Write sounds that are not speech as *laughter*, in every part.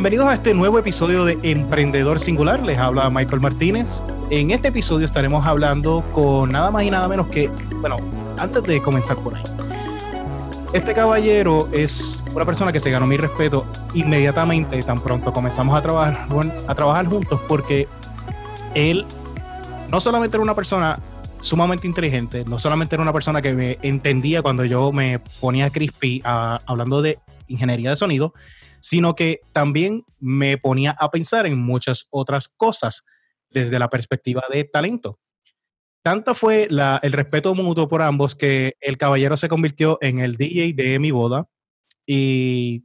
Bienvenidos a este nuevo episodio de Emprendedor Singular. Les habla Michael Martínez. En este episodio estaremos hablando con nada más y nada menos que, bueno, antes de comenzar por ahí. Este caballero es una persona que se ganó mi respeto inmediatamente, tan pronto comenzamos a trabajar, a trabajar juntos, porque él no solamente era una persona sumamente inteligente, no solamente era una persona que me entendía cuando yo me ponía crispy hablando de ingeniería de sonido, sino que también me ponía a pensar en muchas otras cosas desde la perspectiva de talento. Tanto fue el respeto mutuo por ambos que el caballero se convirtió en el DJ de mi boda y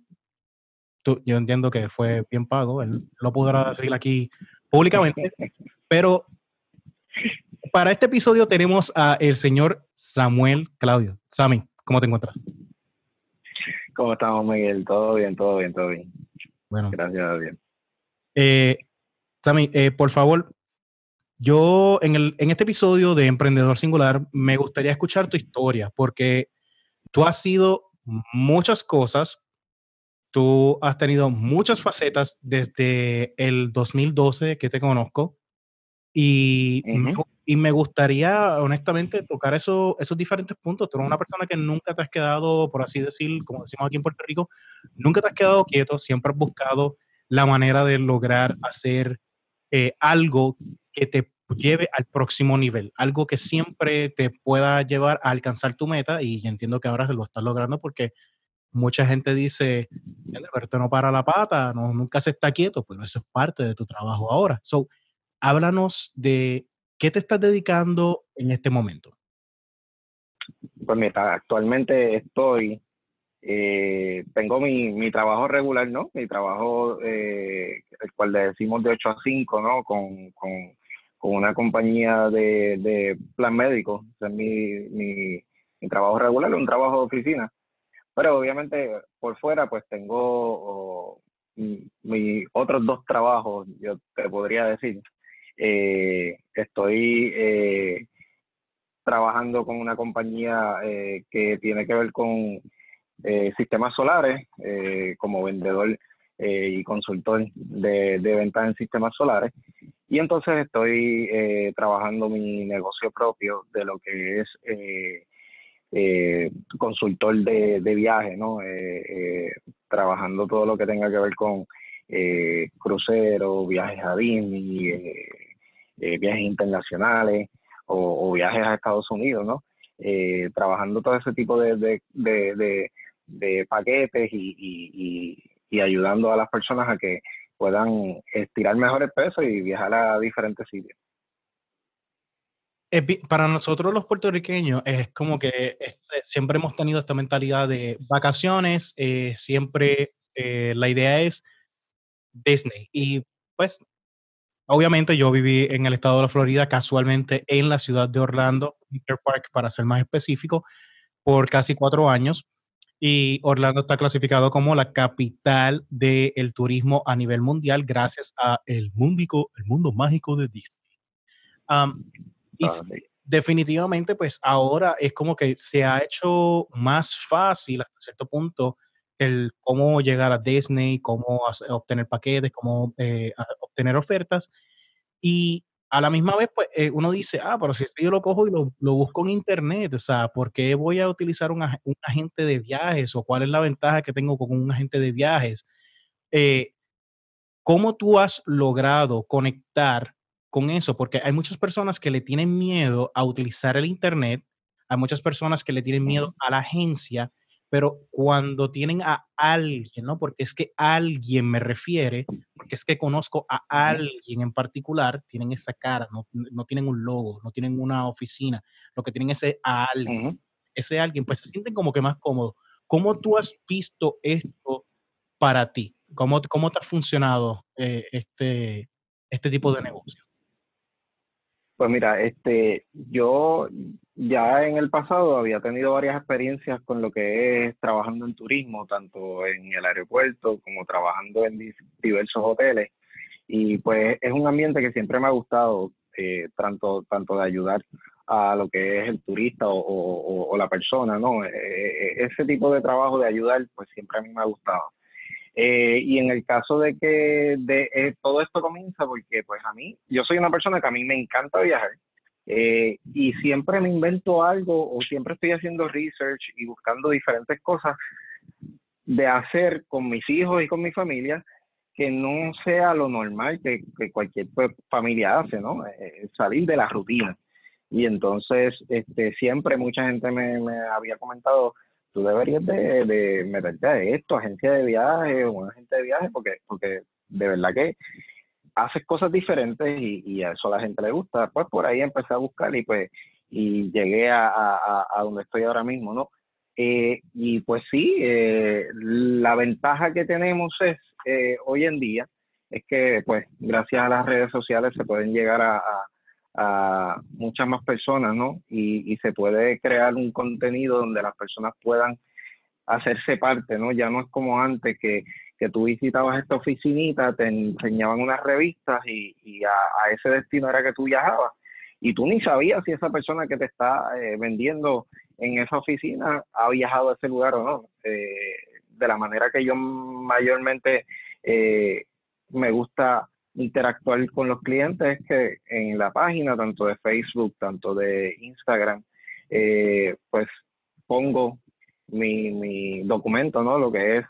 yo entiendo que fue bien pago, él lo podrá decir aquí públicamente, *laughs* pero para este episodio tenemos a el señor Samuel Claudio. Sammy, ¿cómo te encuentras? ¿Cómo estamos, Miguel? Todo bien, todo bien, todo bien. Bueno. Gracias a Dios. Eh, Sammy, eh, por favor, yo en, el, en este episodio de Emprendedor Singular me gustaría escuchar tu historia, porque tú has sido muchas cosas, tú has tenido muchas facetas desde el 2012 que te conozco y, y me gustaría honestamente tocar eso, esos diferentes puntos. Tú eres una persona que nunca te has quedado, por así decir, como decimos aquí en Puerto Rico, nunca te has quedado quieto, siempre has buscado la manera de lograr hacer eh, algo que te lleve al próximo nivel, algo que siempre te pueda llevar a alcanzar tu meta y entiendo que ahora lo estás logrando porque mucha gente dice, pero no para la pata, no, nunca se está quieto, pero eso es parte de tu trabajo ahora. So, háblanos de qué te estás dedicando en este momento. Pues mira, actualmente estoy, eh, tengo mi, mi, trabajo regular, ¿no? Mi trabajo, eh, el cual le decimos de 8 a 5, ¿no? Con, con, con una compañía de, de, plan médico. Ese es mi, mi, mi, trabajo regular, un trabajo de oficina. Pero obviamente por fuera, pues tengo mis otros dos trabajos, yo te podría decir. Eh, estoy eh, trabajando con una compañía eh, que tiene que ver con eh, sistemas solares como vendedor y consultor de, de ventas en sistemas solares. Y entonces estoy trabajando mi negocio propio de lo que es consultor de, de viaje, ¿no? trabajando todo lo que tenga que ver con cruceros, viajes a Disney, eh, viajes internacionales o, viajes a Estados Unidos, ¿no? Eh, trabajando todo ese tipo de, de, paquetes y, y, ayudando a las personas a que puedan estirar mejores pesos y viajar a diferentes sitios. Para nosotros los puertorriqueños es como que siempre hemos tenido esta mentalidad de vacaciones, eh, siempre la idea es Disney y pues Obviamente yo viví en el estado de la Florida, casualmente en la ciudad de Orlando, Inter Park para ser más específico, por casi cuatro años. Y Orlando está clasificado como la capital del turismo a nivel mundial gracias a el, mundico, el mundo mágico de Disney. y definitivamente, pues ahora es como que se ha hecho más fácil hasta cierto punto el cómo llegar a Disney, cómo obtener paquetes, cómo eh, obtener ofertas. Y a la misma vez, pues eh, uno dice, ah, pero si yo lo cojo y lo, lo, busco en internet, o sea, ¿por qué voy a utilizar un, un, agente de viajes o cuál es la ventaja que tengo con un agente de viajes? Eh, ¿Cómo tú has logrado conectar con eso? Porque hay muchas personas que le tienen miedo a utilizar el internet, hay muchas personas que le tienen miedo a la agencia pero cuando tienen a alguien, ¿no? Porque es que alguien me refiere, porque es que conozco a alguien en particular, tienen esa cara, no, no tienen un logo, no tienen una oficina, lo que tienen es ese a alguien, ese alguien, pues se sienten como que más cómodos. ¿Cómo tú has visto esto para ti? ¿Cómo, cómo te ha funcionado eh, este, este tipo de negocio? Pues mira, este, yo ya en el pasado había tenido varias experiencias con lo que es trabajando en turismo, tanto en el aeropuerto como trabajando en diversos hoteles. Y pues es un ambiente que siempre me ha gustado, eh, tanto, tanto de ayudar a lo que es el turista o, la persona, ¿no? E, e, ese tipo de trabajo de ayudar, pues siempre a mí me ha gustado. Eh, y en el caso de que de, eh, todo esto comienza, porque pues a mí, yo soy una persona que a mí me encanta viajar eh, y siempre me invento algo o siempre estoy haciendo research y buscando diferentes cosas de hacer con mis hijos y con mi familia que no sea lo normal que, cualquier pues, familia hace, ¿no? salir de la rutina. Y entonces, este, siempre mucha gente me, me había comentado, tú deberías de, de meterte a esto, agencia de viaje o una agente de viaje, porque, porque de verdad que haces cosas diferentes y, a eso a la gente le gusta. Pues por ahí empecé a buscar y pues y llegué a, a, donde estoy ahora mismo, ¿no? Eh, y pues sí, eh, la ventaja que tenemos es eh, hoy en día es que pues gracias a las redes sociales se pueden llegar a, a muchas más personas, ¿no? Y, y, se puede crear un contenido donde las personas puedan hacerse parte, ¿no? Ya no es como antes que, que tú visitabas esta oficinita, te enseñaban unas revistas y, y a, ese destino era que tú viajabas. Y tú ni sabías si esa persona que te está eh, vendiendo en esa oficina ha viajado a ese lugar o no. Eh, de la manera que yo mayormente eh, me gusta interactuar con los clientes que en la página, tanto de Facebook, tanto de Instagram, eh, pues pongo mi, mi, documento, ¿no? Lo que es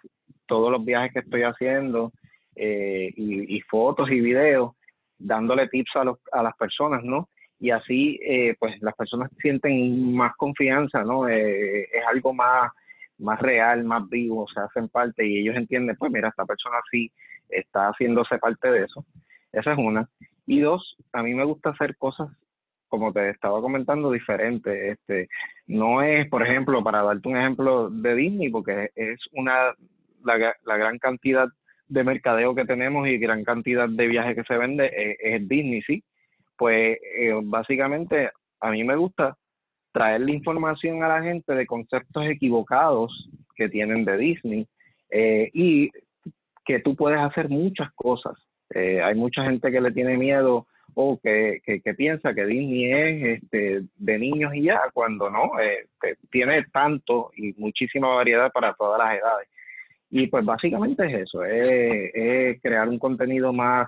todos los viajes que estoy haciendo eh, y, fotos y videos, dándole tips a, los, a las personas, ¿no? Y así, eh, pues las personas sienten más confianza, ¿no? es algo más, más real, más vivo, se hacen parte y ellos entienden, pues mira, esta persona sí está haciéndose parte de eso. Esa es una. Y dos, a mí me gusta hacer cosas, como te estaba comentando, diferentes. Este, no es, por ejemplo, para darte un ejemplo de Disney, porque es una la, gran cantidad de mercadeo que tenemos y gran cantidad de viajes que se vende es, es Disney, sí. Pues eh, básicamente a mí me gusta traer la información a la gente de conceptos equivocados que tienen de Disney eh, y que tú puedes hacer muchas cosas. Eh, hay mucha gente que le tiene miedo o que, que, piensa que Disney es este, de niños y ya, cuando no, eh, tiene tanto y muchísima variedad para todas las edades. Y pues básicamente es eso, es, crear un contenido más,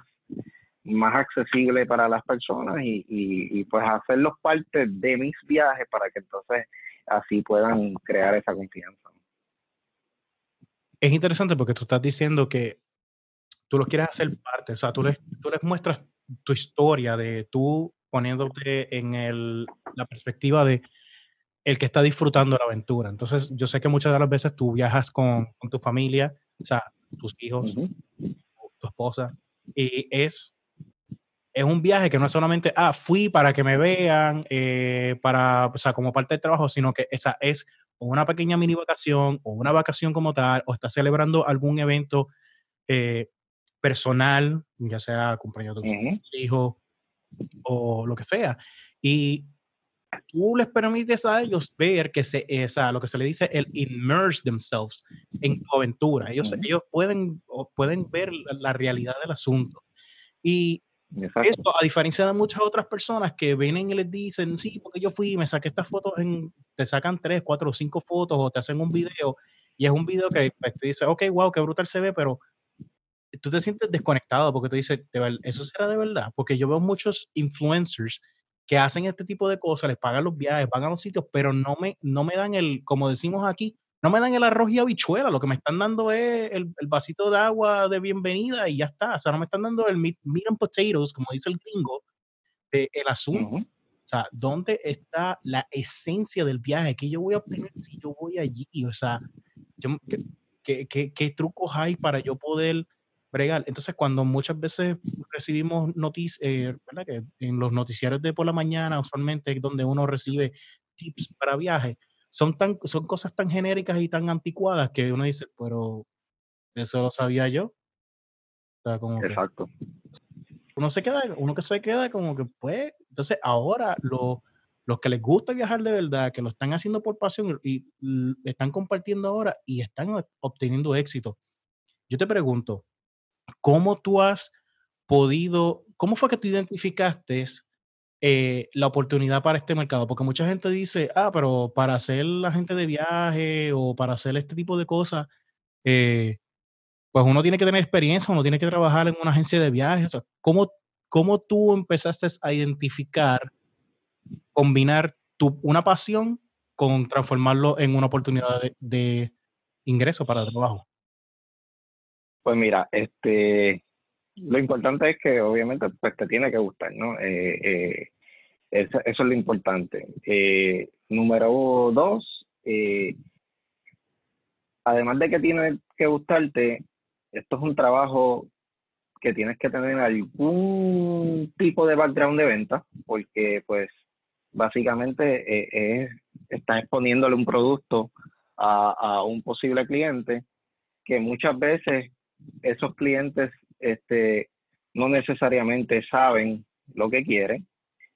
más accesible para las personas y, y, y, pues hacerlos parte de mis viajes para que entonces así puedan crear esa confianza. Es interesante porque tú estás diciendo que tú los quieres hacer parte, o sea, tú les, tú les muestras tu historia de tú poniéndote en el, la perspectiva de el que está disfrutando la aventura. Entonces, yo sé que muchas de las veces tú viajas con, con tu familia, o sea, tus hijos, tu esposa, y es, es un viaje que no es solamente, ah, fui para que me vean, eh, para, o sea, como parte del trabajo, sino que esa es una pequeña mini vacación o una vacación como tal, o está celebrando algún evento eh, personal, ya sea cumpleaños de tu hijo o lo que sea. Y tú les permites a ellos ver que se, esa, lo que se le dice el immerse themselves en tu aventura. Ellos, ellos pueden, pueden ver la, realidad del asunto. Y esto, a diferencia de muchas otras personas que vienen y les dicen, sí, porque yo fui y me saqué estas fotos, en, te sacan tres, cuatro cinco fotos o te hacen un video y es un video que pues, te dice, ok, wow, qué brutal se ve, pero tú te sientes desconectado porque tú dices, ¿eso será de verdad? Porque yo veo muchos influencers que hacen este tipo de cosas, les pagan los viajes, pagan los sitios, pero no me, no me dan el, como decimos aquí, no me dan el arroz y habichuela, lo que me están dando es el, vasito de agua de bienvenida y ya está, o sea, no me están dando el meat, and potatoes, como dice el gringo, de el asunto. O sea, ¿dónde está la esencia del viaje? ¿Qué yo voy a obtener si yo voy allí? O sea, ¿qué, qué, qué trucos hay para yo poder bregar. Entonces, cuando muchas veces recibimos noticias, eh, Que en los noticiarios de por la mañana, usualmente es donde uno recibe tips para viajes, son, tan, son cosas tan genéricas y tan anticuadas que uno dice, pero eso lo sabía yo. Exacto. uno se queda, uno que se queda como que, pues, entonces ahora los los que les gusta viajar de verdad, que lo están haciendo por pasión y, y están compartiendo ahora y están obteniendo éxito. Yo te pregunto, ¿cómo tú has podido, cómo fue que tú identificaste eh, la oportunidad para este mercado? Porque mucha gente dice, ah, pero para hacer la gente de viaje o para hacer este tipo de cosas, eh, pues uno tiene que tener experiencia, uno tiene que trabajar en una agencia de viajes. ¿cómo, ¿Cómo tú empezaste a identificar, combinar tu, una pasión con transformarlo en una oportunidad de, ingreso para el trabajo? Pues mira, este, lo importante es que obviamente pues te tiene que gustar, ¿no? Eh, eh, eso, es lo importante. Eh, número dos, además de que tiene que gustarte, esto es un trabajo que tienes que tener algún tipo de background de venta, porque pues básicamente estás exponiéndole un producto a, a, un posible cliente que muchas veces esos clientes este, no necesariamente saben lo que quieren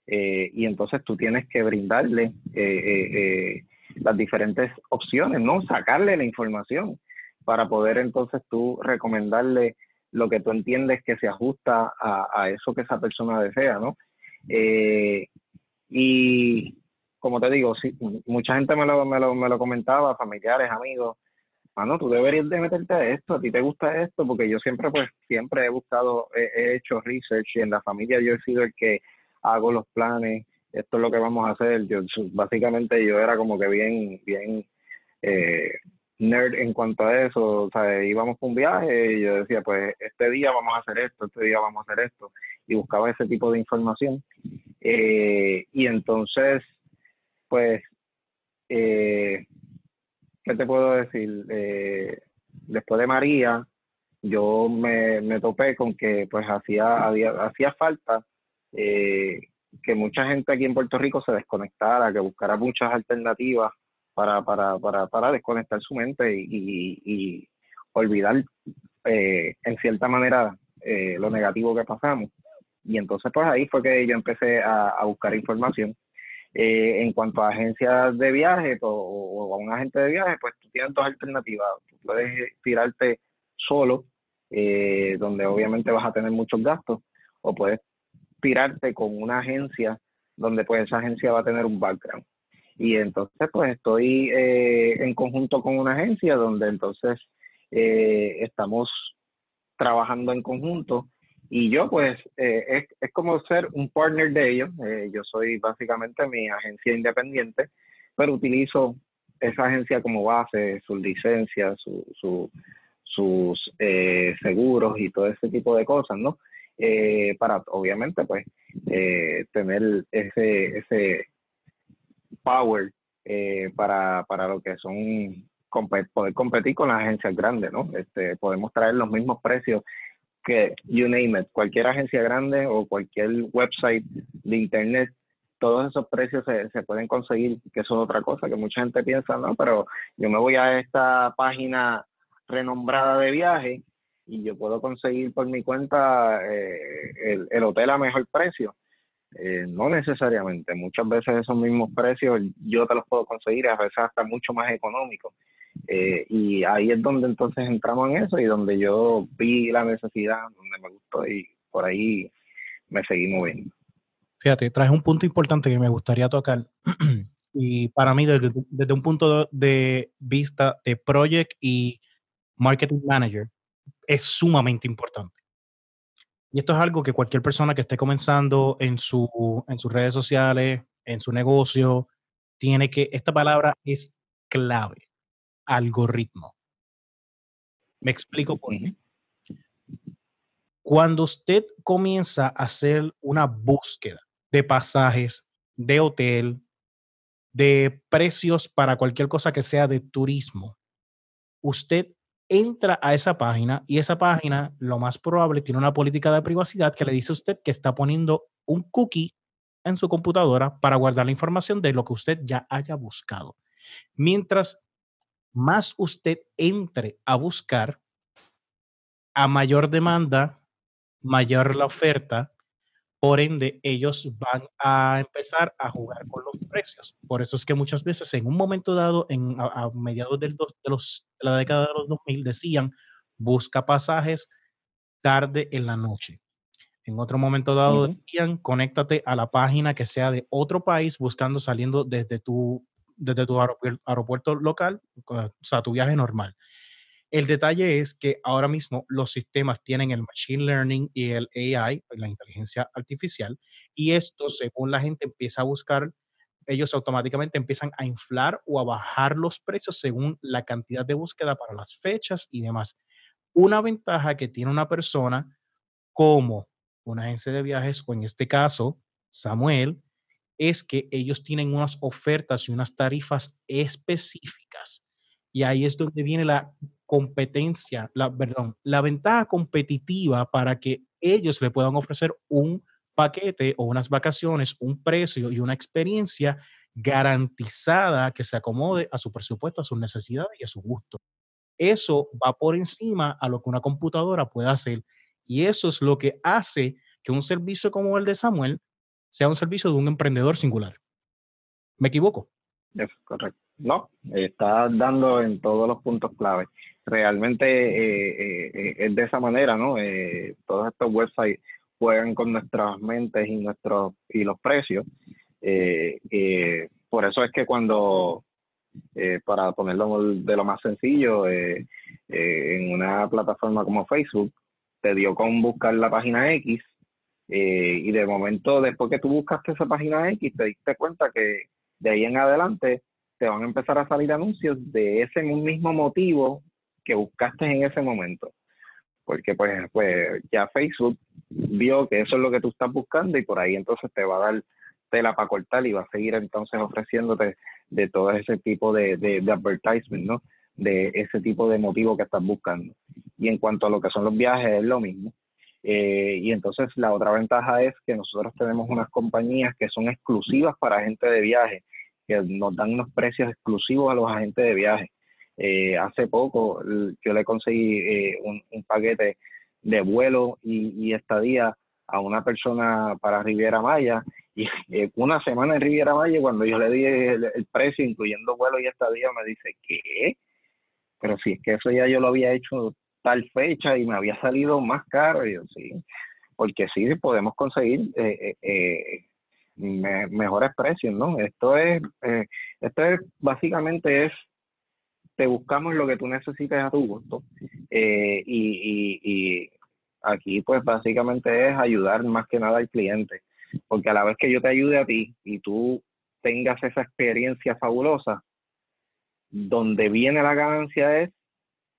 eh, y entonces tú tienes que brindarle eh, eh, las diferentes opciones, ¿no? Sacarle la información para poder entonces tú recomendarle lo que tú entiendes que se ajusta a, eso que esa persona desea, ¿no? y como te digo, sí, mucha gente me lo, me lo, me lo comentaba, familiares, amigos, no, tú deberías de meterte a esto, a ti te gusta esto, porque yo siempre, pues, siempre he buscado, he, hecho research y en la familia yo he sido el que hago los planes, esto es lo que vamos a hacer. Yo, básicamente yo era como que bien, bien eh, nerd en cuanto a eso, o sea, íbamos por un viaje y yo decía, pues, este día vamos a hacer esto, este día vamos a hacer esto, y buscaba ese tipo de información. Eh, y entonces, pues, eh, ¿qué te puedo decir? Eh, después de María, yo me, me, topé con que pues hacía, hacía falta eh, que mucha gente aquí en Puerto Rico se desconectara, que buscara muchas alternativas para, para, para, para desconectar su mente y, y, olvidar eh, en cierta manera lo negativo que pasamos. Y entonces pues ahí fue que yo empecé a, a buscar información eh, en cuanto a agencias de viaje o, a un agente de viaje, pues tú tienes dos alternativas. Tú puedes tirarte solo, eh, donde obviamente vas a tener muchos gastos, o puedes tirarte con una agencia donde pues esa agencia va a tener un background. Y entonces pues estoy eh, en conjunto con una agencia donde entonces estamos trabajando en conjunto y yo, pues, eh, es, es, como ser un partner de ellos. Eh, yo soy básicamente mi agencia independiente, pero utilizo esa agencia como base, sus licencias, su, sus eh, seguros y todo ese tipo de cosas, ¿no? para, obviamente, pues, tener ese, ese power para, para lo que son poder competir con las agencias grandes, ¿no? Este, podemos traer los mismos precios que, you name it, cualquier agencia grande o cualquier website de internet, todos esos precios se, se pueden conseguir, que eso es otra cosa, que mucha gente piensa, no, pero yo me voy a esta página renombrada de viaje y yo puedo conseguir por mi cuenta eh, el, el, hotel a mejor precio. Eh, no necesariamente, muchas veces esos mismos precios yo te los puedo conseguir, a veces hasta mucho más económicos. Eh, y ahí es donde entonces entramos en eso y donde yo vi la necesidad, donde me gustó y por ahí me seguí moviendo. Fíjate, traes un punto importante que me gustaría tocar. *clears throat* y para mí, desde, desde, un punto de vista de project y marketing manager, es sumamente importante. Y esto es algo que cualquier persona que esté comenzando en, su, en sus redes sociales, en su negocio, tiene que, esta palabra es clave algoritmo. Me explico por qué. Cuando usted comienza a hacer una búsqueda de pasajes, de hotel, de precios para cualquier cosa que sea de turismo, usted entra a esa página y esa página lo más probable tiene una política de privacidad que le dice a usted que está poniendo un cookie en su computadora para guardar la información de lo que usted ya haya buscado. Mientras más usted entre a buscar, a mayor demanda, mayor la oferta, por ende ellos van a empezar a jugar con los precios. Por eso es que muchas veces en un momento dado, en, a, mediados del de, los, de la década de los 2000, decían, busca pasajes tarde en la noche. En otro momento dado decían, conéctate a la página que sea de otro país buscando saliendo desde tu desde tu aeropuerto, local, o sea, tu viaje normal. El detalle es que ahora mismo los sistemas tienen el machine learning y el AI, la inteligencia artificial, y esto, según la gente empieza a buscar, ellos automáticamente empiezan a inflar o a bajar los precios según la cantidad de búsqueda para las fechas y demás. Una ventaja que tiene una persona como una agencia de viajes, o en este caso, Samuel, es que ellos tienen unas ofertas y unas tarifas específicas. Y ahí es donde viene la competencia, la, perdón, la ventaja competitiva para que ellos le puedan ofrecer un paquete o unas vacaciones, un precio y una experiencia garantizada que se acomode a su presupuesto, a sus necesidades y a su gusto. Eso va por encima a lo que una computadora puede hacer. Y eso es lo que hace que un servicio como el de Samuel sea un servicio de un emprendedor singular. ¿Me equivoco? Es correcto. No, está dando en todos los puntos clave. Realmente eh, eh, eh, es de esa manera, ¿no? todos estos websites juegan con nuestras mentes y nuestros y los precios. por eso es que cuando, para ponerlo de lo más sencillo, en una plataforma como Facebook, te dio con buscar la página X y de momento, después que tú buscaste esa página X, te diste cuenta que de ahí en adelante te van a empezar a salir anuncios de ese mismo motivo que buscaste en ese momento. Porque pues, pues ya Facebook vio que eso es lo que tú estás buscando y por ahí entonces te va a dar tela para cortar y va a seguir entonces ofreciéndote de todo ese tipo de, de, de advertisement, ¿no? De ese tipo de motivo que estás buscando. Y en cuanto a lo que son los viajes, es lo mismo. Eh, y entonces la otra ventaja es que nosotros tenemos unas compañías que son exclusivas para gente de viaje que nos dan unos precios exclusivos a los agentes de viaje. Eh, hace poco yo le conseguí eh, un, paquete de vuelo y, estadía a una persona para Riviera Maya y *laughs* eh, una semana en Riviera Maya cuando yo le di el, precio incluyendo vuelo y estadía me dice ¿qué? pero si es que eso ya yo lo había hecho tal fecha y me había salido más caro y yo sí porque sí podemos conseguir eh, mejores precios, ¿no? Esto es, eh, esto es básicamente es, te buscamos lo que tú necesites a tu gusto eh, y, y, aquí pues básicamente es ayudar más que nada al cliente, porque a la vez que yo te ayude a ti y tú tengas esa experiencia fabulosa, donde viene la ganancia es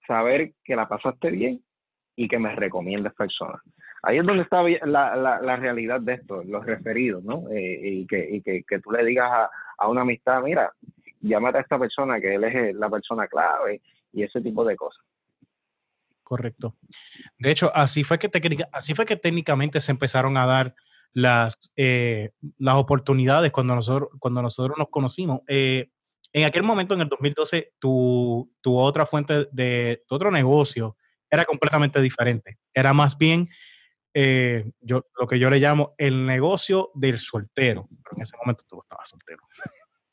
saber que la pasaste bien y que me recomiendes personas. Ahí es donde está la, la, la realidad de esto, los referidos, ¿no? Eh, y que, y que, que, tú le digas a, a, una amistad, mira, llámate a esta persona, que él es la persona clave y ese tipo de cosas. Correcto. De hecho, así fue que, así fue que técnicamente se empezaron a dar las, eh, las oportunidades cuando nosotros, cuando nosotros nos conocimos. Eh, en aquel momento, en el 2012, tu, tu otra fuente de tu otro negocio era completamente diferente. Era más bien eh, yo, lo que yo le llamo el negocio del soltero. Pero en ese momento tú estabas soltero.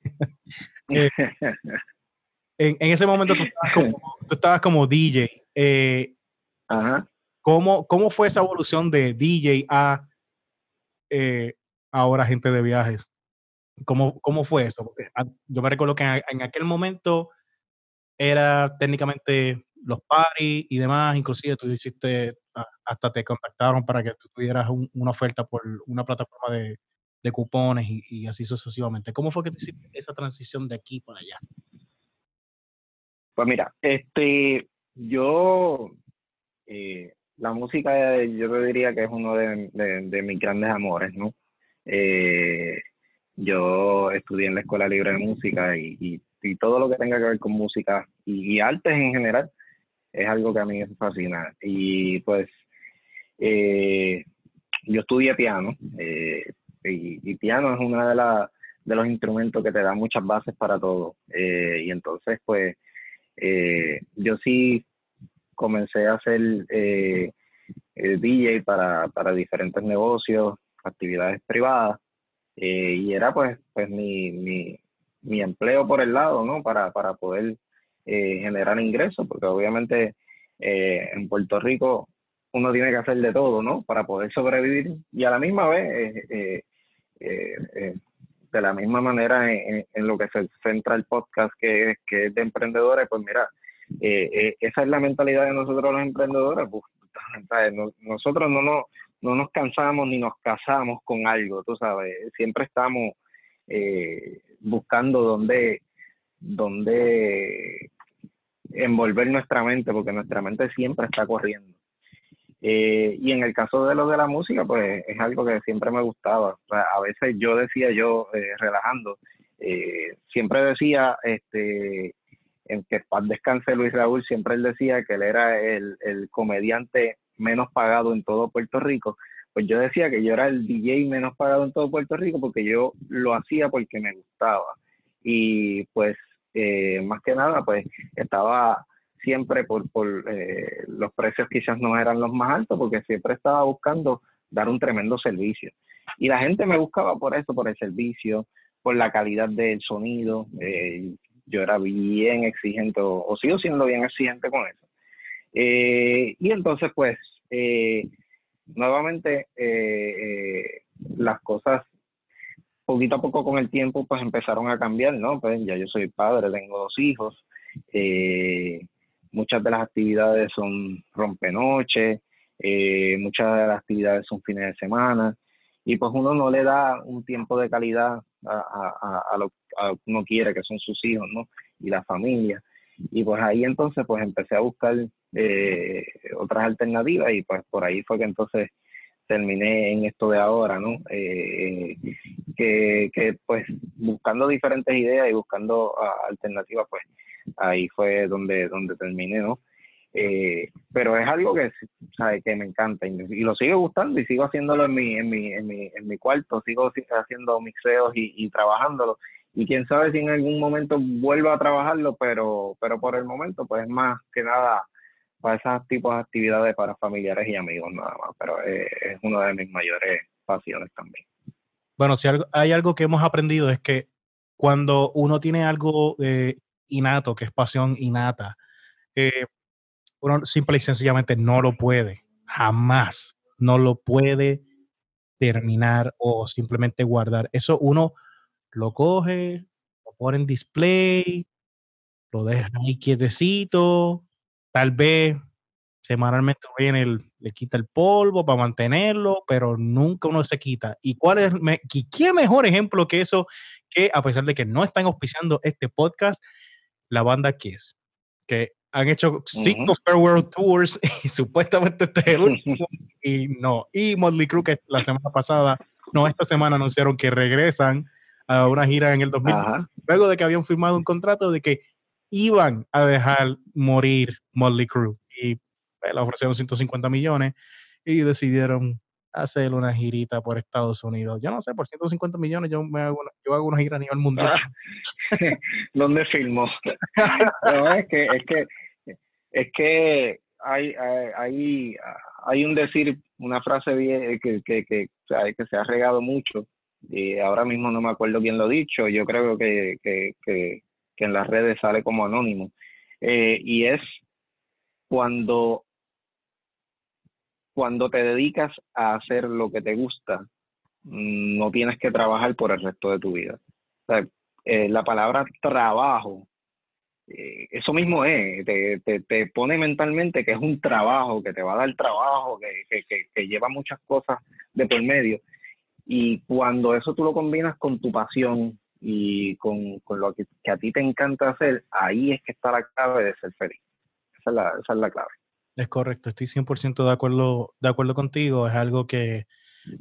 *laughs* Eh, en, ese momento tú estabas como, DJ. Eh, ¿cómo, ¿cómo, fue esa evolución de DJ a ahora gente de viajes? ¿Cómo, cómo fue eso? Porque ah, yo me recuerdo que en, aquel momento era técnicamente los paris y demás, inclusive tú hiciste hasta te contactaron para que tú tuvieras una oferta por una plataforma de, cupones y, así sucesivamente. ¿Cómo fue que tú hiciste esa transición de aquí para allá? Pues mira, este, yo, eh, la música yo te diría que es uno de, mis grandes amores, ¿no? Eh, yo estudié en la Escuela Libre de Música y, todo lo que tenga que ver con música y artes en general es algo que a mí me fascina. Y pues eh, yo estudié piano eh, y, piano es uno de, la, de los instrumentos que te da muchas bases para todo. Eh, y entonces pues yo sí comencé a hacer DJ para, para diferentes negocios, actividades privadas. Y era pues, pues mi, mi, mi empleo por el lado, ¿no? Para, para poder eh, generar ingresos, porque obviamente eh, en Puerto Rico uno tiene que hacer de todo, ¿no? Para poder sobrevivir y a la misma vez, eh, de la misma manera en, lo que se centra el podcast que, que es de emprendedores, pues mira, eh, esa es la mentalidad de nosotros los emprendedores. Pues, *laughs* nosotros no, no, no nos cansamos ni nos casamos con algo, tú sabes, siempre estamos buscando dónde, dónde envolver nuestra mente, porque nuestra mente siempre está corriendo. Eh, y en el caso de lo de la música, pues es algo que siempre me gustaba. a veces yo decía, yo eh, relajando, eh, siempre decía, este, en que paz descanse Luis Raúl, siempre él decía que él era el, el comediante menos pagado en todo Puerto Rico. Pues yo decía que yo era el DJ menos pagado en todo Puerto Rico porque yo lo hacía porque me gustaba. Y pues más que nada, pues estaba siempre por, por eh, los precios quizás no eran los más altos, porque siempre estaba buscando dar un tremendo servicio. Y la gente me buscaba por eso, por el servicio, por la calidad del sonido. Eh, yo era bien exigente, o, sigo siendo bien exigente con eso. Eh, y entonces, pues, nuevamente, las cosas poquito a poco con el tiempo, pues empezaron a cambiar, ¿no? Pues ya yo soy padre, tengo dos hijos. Eh, muchas de las actividades son rompenoche, eh, muchas de las actividades son fines de semana, y pues uno no le da un tiempo de calidad a, lo que uno quiere, que son sus hijos, ¿no? Y la familia. Y pues ahí entonces pues empecé a buscar eh, otras alternativas y pues por ahí fue que entonces terminé en esto de ahora, ¿no? Eh, que, que pues buscando diferentes ideas y buscando ah, alternativas, pues ahí fue donde, donde terminé, ¿no? Eh, pero es algo que, sabe, que me encanta y, lo sigo gustando y sigo haciéndolo en mi, en mi, en mi, en mi cuarto, sigo haciendo mixeos y, trabajándolo. Y quién sabe si en algún momento vuelvo a trabajarlo, pero, pero por el momento, pues es más que nada para esos tipos de actividades para familiares y amigos nada más, pero es, es una de mis mayores pasiones también. Bueno, si hay algo que hemos aprendido es que cuando uno tiene algo eh, innato, que es pasión innata, eh, uno simple y sencillamente no lo puede, jamás, no lo puede terminar o simplemente guardar. Eso uno lo coge, lo pone en display, lo deja ahí quietecito, tal vez semanalmente viene le quita el polvo para mantenerlo, pero nunca uno se quita. ¿Y cuál es qué mejor ejemplo que eso que a pesar de que no están auspiciando este podcast, la banda Kiss, que han hecho cinco farewell tours *laughs* y supuestamente este es el último *laughs* y no. Y Motley Crue que la semana pasada, no, esta semana anunciaron que regresan a una gira en el 2000, luego de que habían firmado un contrato de que iban a dejar morir Motley Crue y pues, le ofrecieron 150 millones y decidieron hacer una girita por Estados Unidos. Yo no sé, por 150 millones yo, me hago, una, yo hago una gira a nivel mundial. Ah, *laughs* ¿Dónde filmo? no, es que, es que, es que hay, hay, hay un decir, una frase bien, que, que, que, que se ha regado mucho, y ahora mismo no me acuerdo quién lo ha dicho, yo creo que, que, en las redes sale como anónimo, eh, y es cuando cuando te dedicas a hacer lo que te gusta, mm, no tienes que trabajar por el resto de tu vida. Eh, la palabra trabajo, eh, eso mismo es, te, te, pone mentalmente que es un trabajo, que te va a dar trabajo, que, que, que, lleva muchas cosas de por medio. Y cuando eso tú lo combinas con tu pasión y con, con lo que, a ti te encanta hacer, ahí es que está la clave de ser feliz. Esa es la, esa es la clave. Es correcto, estoy 100% de acuerdo, de acuerdo contigo. Es algo que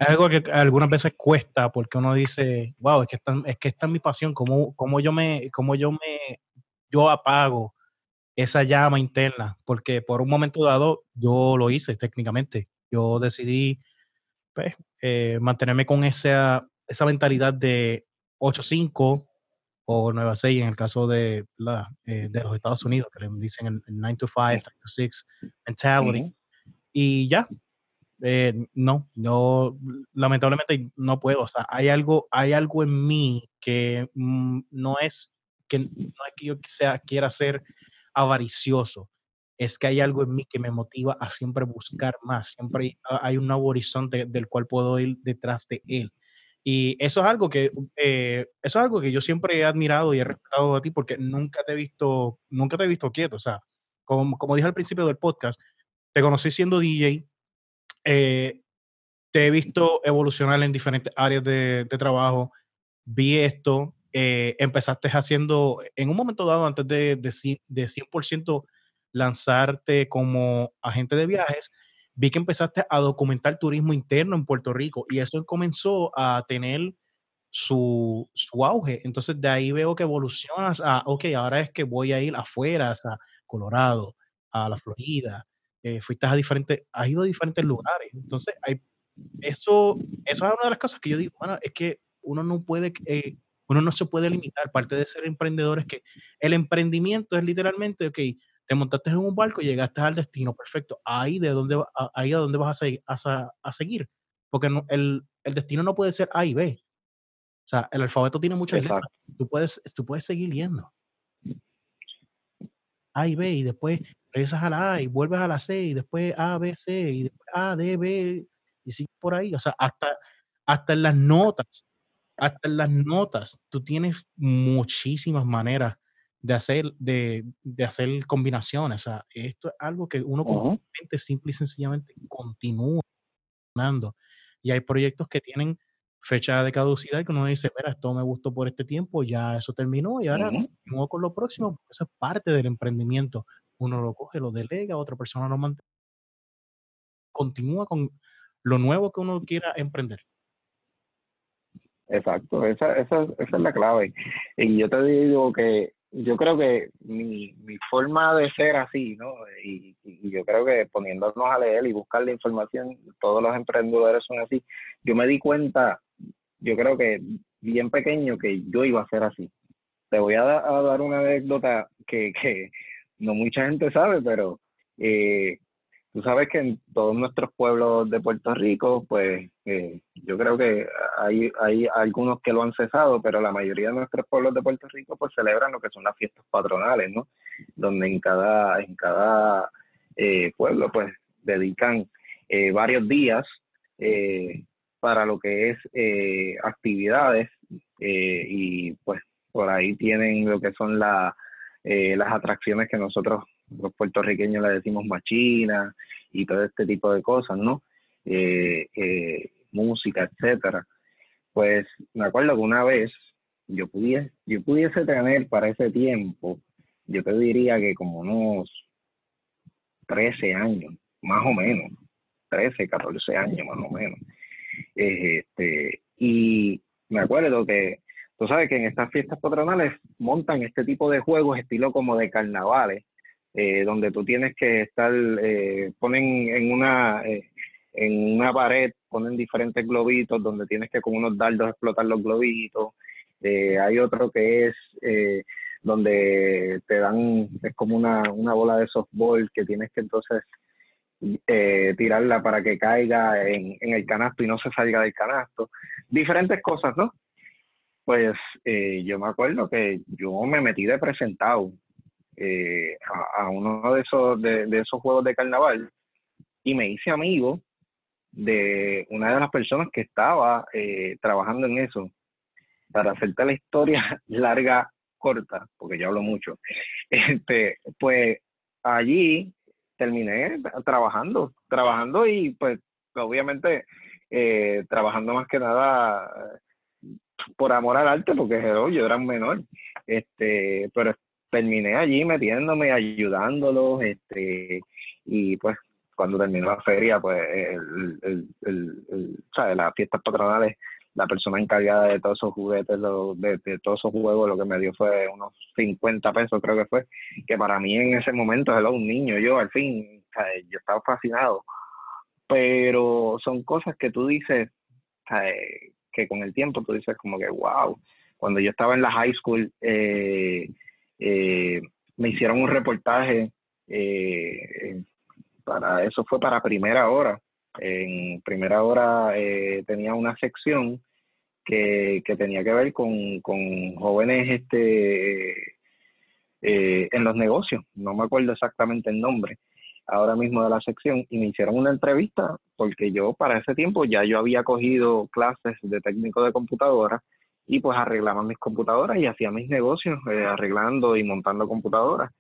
es algo que algunas veces cuesta porque uno dice, wow, es que esta, es que esta es mi pasión, ¿cómo, cómo yo me, cómo yo me, yo apago esa llama interna? Porque por un momento dado yo lo hice técnicamente. Yo decidí pues, eh, mantenerme con esa, esa mentalidad de 8-5 o Nueva 6 en el caso de, la, eh, de los Estados Unidos, que le dicen el, 9 to 5, 9 to 6 mentality. Y ya, eh, no, no, lamentablemente no puedo. O sea, hay algo, hay algo en mí que mm, no es que no es que yo sea, quiera ser avaricioso, es que hay algo en mí que me motiva a siempre buscar más, siempre hay un nuevo horizonte del cual puedo ir detrás de él. Y eso es algo que, eh, eso es algo que yo siempre he admirado y he respetado a ti porque nunca te he visto, nunca te he visto quieto. O sea, como, como dije al principio del podcast, te conocí siendo DJ, eh, te he visto evolucionar en diferentes áreas de, de trabajo, vi esto, eh, empezaste haciendo, en un momento dado, antes de, de, de 100% lanzarte como agente de viajes, vi que empezaste a documentar turismo interno en Puerto Rico y eso comenzó a tener su, su auge. Entonces de ahí veo que evolucionas a, ok, ahora es que voy a ir afuera, a Colorado, a la Florida, eh, fuiste a diferentes, has ido a diferentes lugares. Entonces, hay, eso, eso es una de las cosas que yo digo, bueno, es que uno no puede, eh, uno no se puede limitar. Parte de ser emprendedor es que el emprendimiento es literalmente, ok, te montaste en un barco y llegaste al destino, perfecto. Ahí de dónde, ahí a dónde vas a, seguir, a, seguir. Porque no, el, el, destino no puede ser A y B. O sea, el alfabeto tiene muchas letras. Tú puedes, tú puedes seguir yendo. A y B, y después regresas a la A y vuelves a la C, y después A, B, C, y después A, D, B, y sigues por ahí. O sea, hasta, hasta en las notas, hasta en las notas, tú tienes muchísimas maneras de hacer, de, de hacer combinaciones. O sea, esto es algo que uno uh simple y sencillamente continúa Y hay proyectos que tienen fecha de caducidad que uno dice, mira, esto me gustó por este tiempo, ya eso terminó y ahora continúo con lo próximo. Eso es parte del emprendimiento. Uno lo coge, lo delega, otra persona lo mantiene. Continúa con lo nuevo que uno quiera emprender. Exacto, esa, esa, esa es la clave. Y yo te digo que yo creo que mi, mi forma de ser así, ¿no? Y, y, yo creo que poniéndonos a leer y buscar la información, todos los emprendedores son así. Yo me di cuenta yo creo que bien pequeño que yo iba a ser así. Te voy a, dar una anécdota que, que, no mucha gente sabe, pero eh, tú sabes que en todos nuestros pueblos de Puerto Rico, pues eh, yo creo que hay, hay algunos que lo han cesado, pero la mayoría de nuestros pueblos de Puerto Rico pues celebran lo que son las fiestas patronales, ¿no? Donde en cada, en cada eh, pueblo pues dedican varios días eh, para lo que es eh, actividades eh, y pues por ahí tienen lo que son la, eh, las atracciones que nosotros los puertorriqueños le decimos machina y todo este tipo de cosas, ¿no? música, etcétera. Pues me acuerdo que una vez yo pudiese, yo pudiese tener para ese tiempo, yo te diría que como unos 13 años, más o menos, 13, 14 años más o menos. Este, y me acuerdo que, tú sabes que en estas fiestas patronales montan este tipo de juegos, estilo como de carnavales, eh, donde tú tienes que estar, eh, ponen en una, eh, en una pared, ponen diferentes globitos donde tienes que con unos dardos explotar los globitos. hay otro que es donde te dan, es como una, una bola de softball que tienes que entonces tirarla para que caiga en, el canasto y no se salga del canasto. Diferentes cosas, ¿no? Pues eh, yo me acuerdo que yo me metí de presentado eh, a, uno de esos, de, esos juegos de carnaval y me hice amigo de una de las personas que estaba trabajando en eso. Para hacerte la historia *laughs* larga, corta, porque yo hablo mucho, *laughs* este, pues allí terminé trabajando, trabajando y pues obviamente eh, trabajando más que nada por amor al arte, porque yo era un menor, este, pero terminé allí metiéndome, ayudándolos, este, y pues cuando terminó la feria, pues el, el, el, ¿sabes? las fiestas patronales la persona encargada de todos esos juguetes, de, todos esos juegos, lo que me dio fue unos 50 pesos, creo que fue, que para mí en ese momento era un niño, yo al fin, yo estaba fascinado, pero son cosas que tú dices, que con el tiempo tú dices como que, wow, cuando yo estaba en la high school, eh, eh, me hicieron un reportaje, eh, para eso fue para primera hora, en primera hora tenía una sección que, tenía que ver con, jóvenes este, eh, en los negocios, no me acuerdo exactamente el nombre ahora mismo de la sección, y me hicieron una entrevista porque yo para ese tiempo ya yo había cogido clases de técnico de computadora y pues arreglaba mis computadoras y hacía mis negocios eh, arreglando y montando computadoras.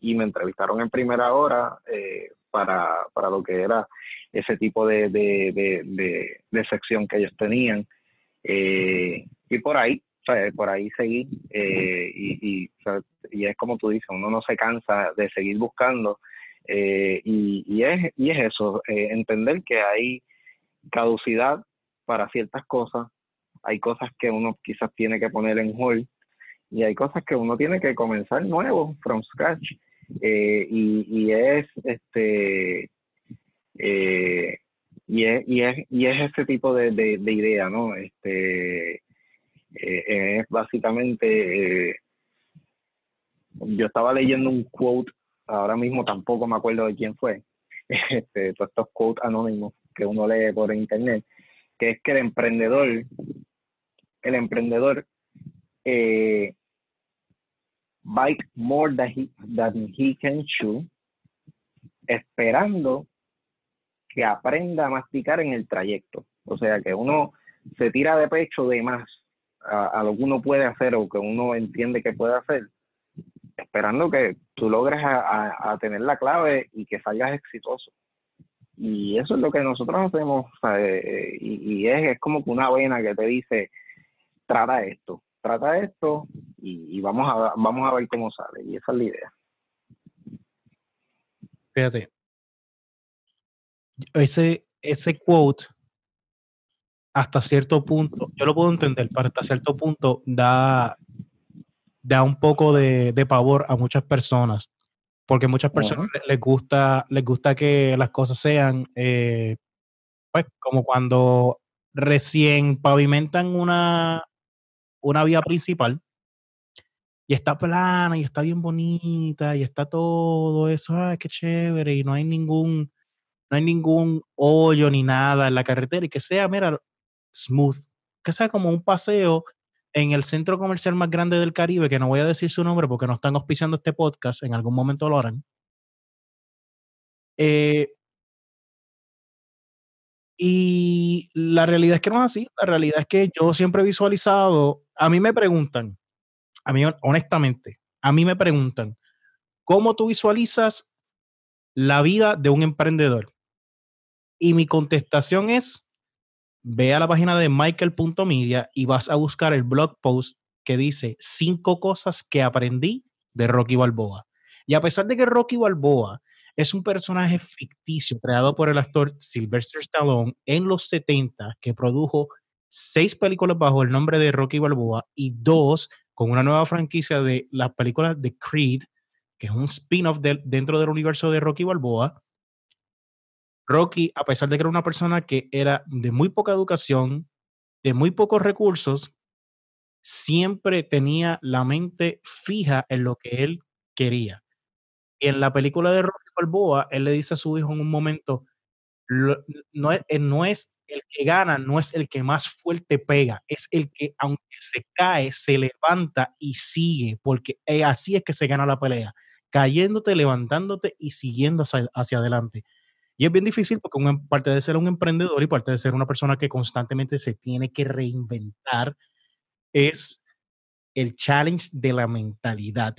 y me entrevistaron en primera hora eh, para, para lo que era ese tipo de, de, sección que ellos tenían. Eh, y por ahí, por ahí seguí. Eh, y, y, es como tú dices, uno no se cansa de seguir buscando. Y, y, es, y es eso, entender que hay caducidad para ciertas cosas, hay cosas que uno quizás tiene que poner en hold y hay cosas que uno tiene que comenzar nuevo, from scratch. Eh, y, es este eh, y es, y es y es ese tipo de, de, idea no este eh, es básicamente yo estaba leyendo un quote ahora mismo tampoco me acuerdo de quién fue *laughs* este todos estos quotes anónimos que uno lee por internet que es que el emprendedor el emprendedor eh, more than he, than he can chew, esperando que aprenda a masticar en el trayecto. O sea, que uno se tira de pecho de más a, lo que uno puede hacer o que uno entiende que puede hacer, esperando que tú logres a, tener la clave y que salgas exitoso. Y eso es lo que nosotros hacemos, eh, y, es, es como que una vena que te dice, trata esto, trata esto y, vamos, a, vamos a ver cómo sale. Y esa es la idea. Fíjate. Ese, ese quote, hasta cierto punto, yo lo puedo entender, pero hasta cierto punto da, da un poco de, pavor a muchas personas. Porque muchas personas les gusta, les gusta que las cosas sean eh, pues como cuando recién pavimentan una, una vía principal y está plana y está bien bonita y está todo eso, ay, qué chévere, y no hay ningún, no hay ningún hoyo ni nada en la carretera y que sea, mira, smooth, que sea como un paseo en el centro comercial más grande del Caribe, que no voy a decir su nombre porque no están auspiciando este podcast, en algún momento lo harán. Eh, y la realidad es que no es así. La realidad es que yo siempre he visualizado, a mí me preguntan, a mí honestamente, a mí me preguntan, ¿cómo tú visualizas la vida de un emprendedor? Y mi contestación es, ve a la página de michael.media y vas a buscar el blog post que dice cinco cosas que aprendí de Rocky Balboa. Y a pesar de que Rocky Balboa es un personaje ficticio creado por el actor Sylvester Stallone en los 70 que produjo seis películas bajo el nombre de Rocky Balboa y dos con una nueva franquicia de las películas de Creed, que es un spin-off dentro del universo de Rocky Balboa. Rocky, a pesar de que era una persona que era de muy poca educación, de muy pocos recursos, siempre tenía la mente fija en lo que él quería. Y en la película de Rocky Balboa, él le dice a su hijo en un momento, no, es, eh, no es el que gana, no es el que más fuerte pega, es el que aunque se cae, se levanta y sigue, porque eh, así es que se gana la pelea, cayéndote, levantándote y siguiendo hacia, adelante. Y es bien difícil porque una, parte de ser un emprendedor y parte de ser una persona que constantemente se tiene que reinventar es el challenge de la mentalidad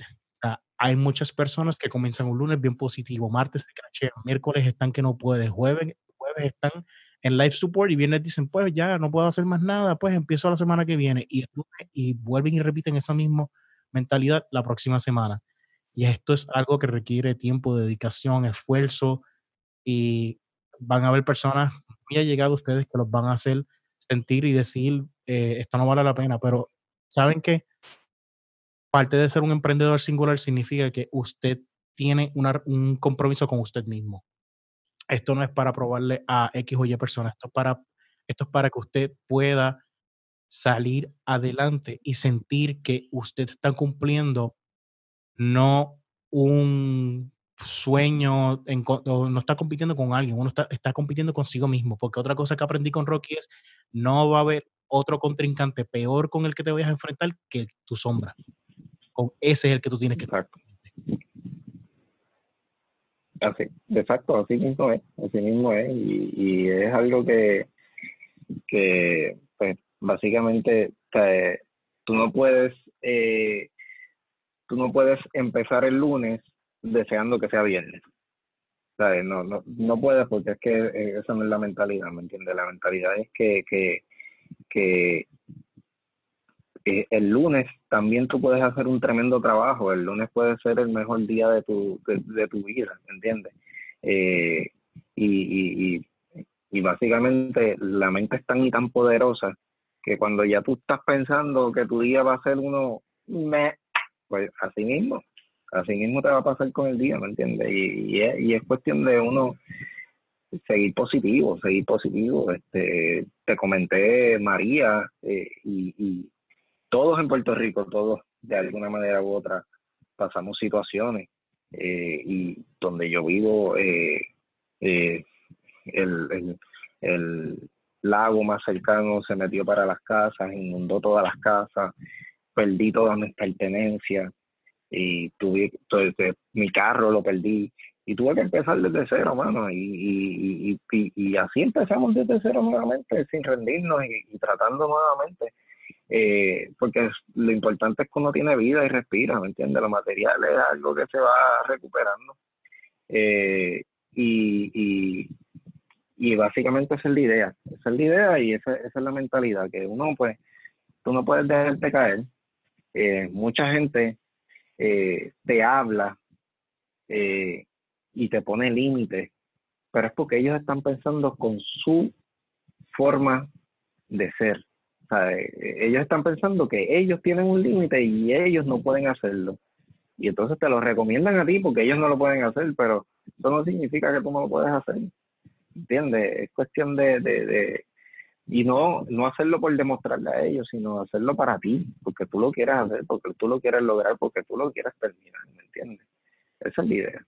hay muchas personas que comienzan un lunes bien positivo, martes se crachean, miércoles están que no pueden, jueves, jueves están en live support y viernes dicen, pues ya no puedo hacer más nada, pues empiezo la semana que viene y, y vuelven y repiten esa misma mentalidad la próxima semana. Y esto es algo que requiere tiempo, dedicación, esfuerzo y van a haber personas muy allegadas ustedes que los van a hacer sentir y decir, eh, esto no vale la pena, pero ¿saben qué? parte de ser un emprendedor singular significa que usted tiene un compromiso con usted mismo. Esto no es para probarle a X o Y personas, esto es para, esto es para que usted pueda salir adelante y sentir que usted está cumpliendo no un sueño, en, no está compitiendo con alguien, uno está, está compitiendo consigo mismo, porque otra cosa que aprendí con Rocky es, no va a haber otro contrincante peor con el que te vayas a enfrentar que tu sombra ese es el que tú tienes que Exacto. Así, exacto, así mismo es, así mismo es, y, es algo que, que pues, básicamente tú no puedes, eh, tú no puedes empezar el lunes deseando que sea viernes. No, no, no puedes porque es que eh, esa no es la mentalidad, ¿me entiendes? La mentalidad es que, que, que el lunes también tú puedes hacer un tremendo trabajo, el lunes puede ser el mejor día de tu, de, tu vida, ¿me entiendes? Eh, y, y, y, básicamente la mente es tan y tan poderosa que cuando ya tú estás pensando que tu día va a ser uno, me, pues así mismo, así mismo te va a pasar con el día, ¿me entiendes? Y, y, es, cuestión de uno seguir positivo, seguir positivo. Este, te comenté María eh, y, todos en Puerto Rico, todos de alguna manera u otra pasamos situaciones eh, y donde yo vivo eh, el, el, el, lago más cercano se metió para las casas, inundó todas las casas, perdí todas mis pertenencias y tuve, mi carro lo perdí y tuve que empezar desde cero, mano, y, y, y, y así empezamos desde cero nuevamente, sin rendirnos y, tratando nuevamente, eh, porque lo importante es que uno tiene vida y respira, ¿me entiendes? Lo material es algo que se va recuperando. Eh, y, y, y básicamente esa es la idea, esa es la idea y esa, esa es la mentalidad, que uno pues, tú no puedes dejarte caer. Eh, mucha gente eh, te habla eh, y te pone límites, pero es porque ellos están pensando con su forma de ser. Eh, ellos están pensando que ellos tienen un límite y ellos no pueden hacerlo. Y entonces te lo recomiendan a ti porque ellos no lo pueden hacer, pero eso no significa que tú no lo puedes hacer. ¿Entiendes? Es cuestión de, de, y no, no hacerlo por demostrarle a ellos, sino hacerlo para ti, porque tú lo quieres hacer, porque tú lo quieres lograr, porque tú lo quieres terminar, ¿me entiendes? Esa es la idea.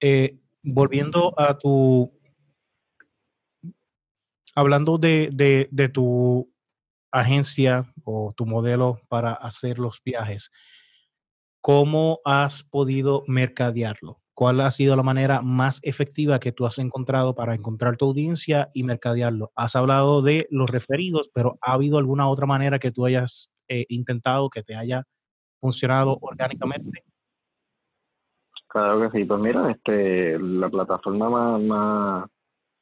Eh, volviendo a tu, hablando de, de tu agencia o tu modelo para hacer los viajes, ¿cómo has podido mercadearlo? ¿Cuál ha sido la manera más efectiva que tú has encontrado para encontrar tu audiencia y mercadearlo? Has hablado de los referidos, pero ¿ha habido alguna otra manera que tú hayas eh, intentado que te haya funcionado orgánicamente? Claro que sí, pues mira, este, la plataforma más,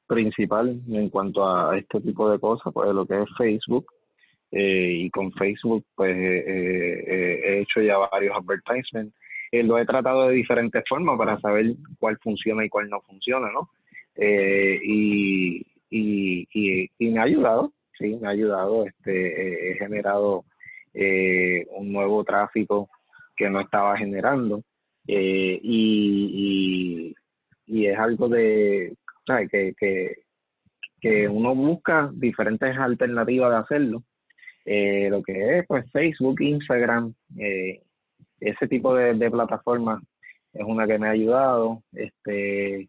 principal en cuanto a este tipo de cosas, pues lo que es Facebook, eh, y con Facebook pues eh, he hecho ya varios advertisements eh, lo he tratado de diferentes formas para saber cuál funciona y cuál no funciona, ¿no? Eh, y, y, y, me ha ayudado, sí, me ha ayudado. Este, he generado eh, un nuevo tráfico que no estaba generando y, y, es algo de, ¿sabes? Que, que, que uno busca diferentes alternativas de hacerlo. lo que es pues Facebook, Instagram, eh, ese tipo de, de plataforma es una que me ha ayudado. Este,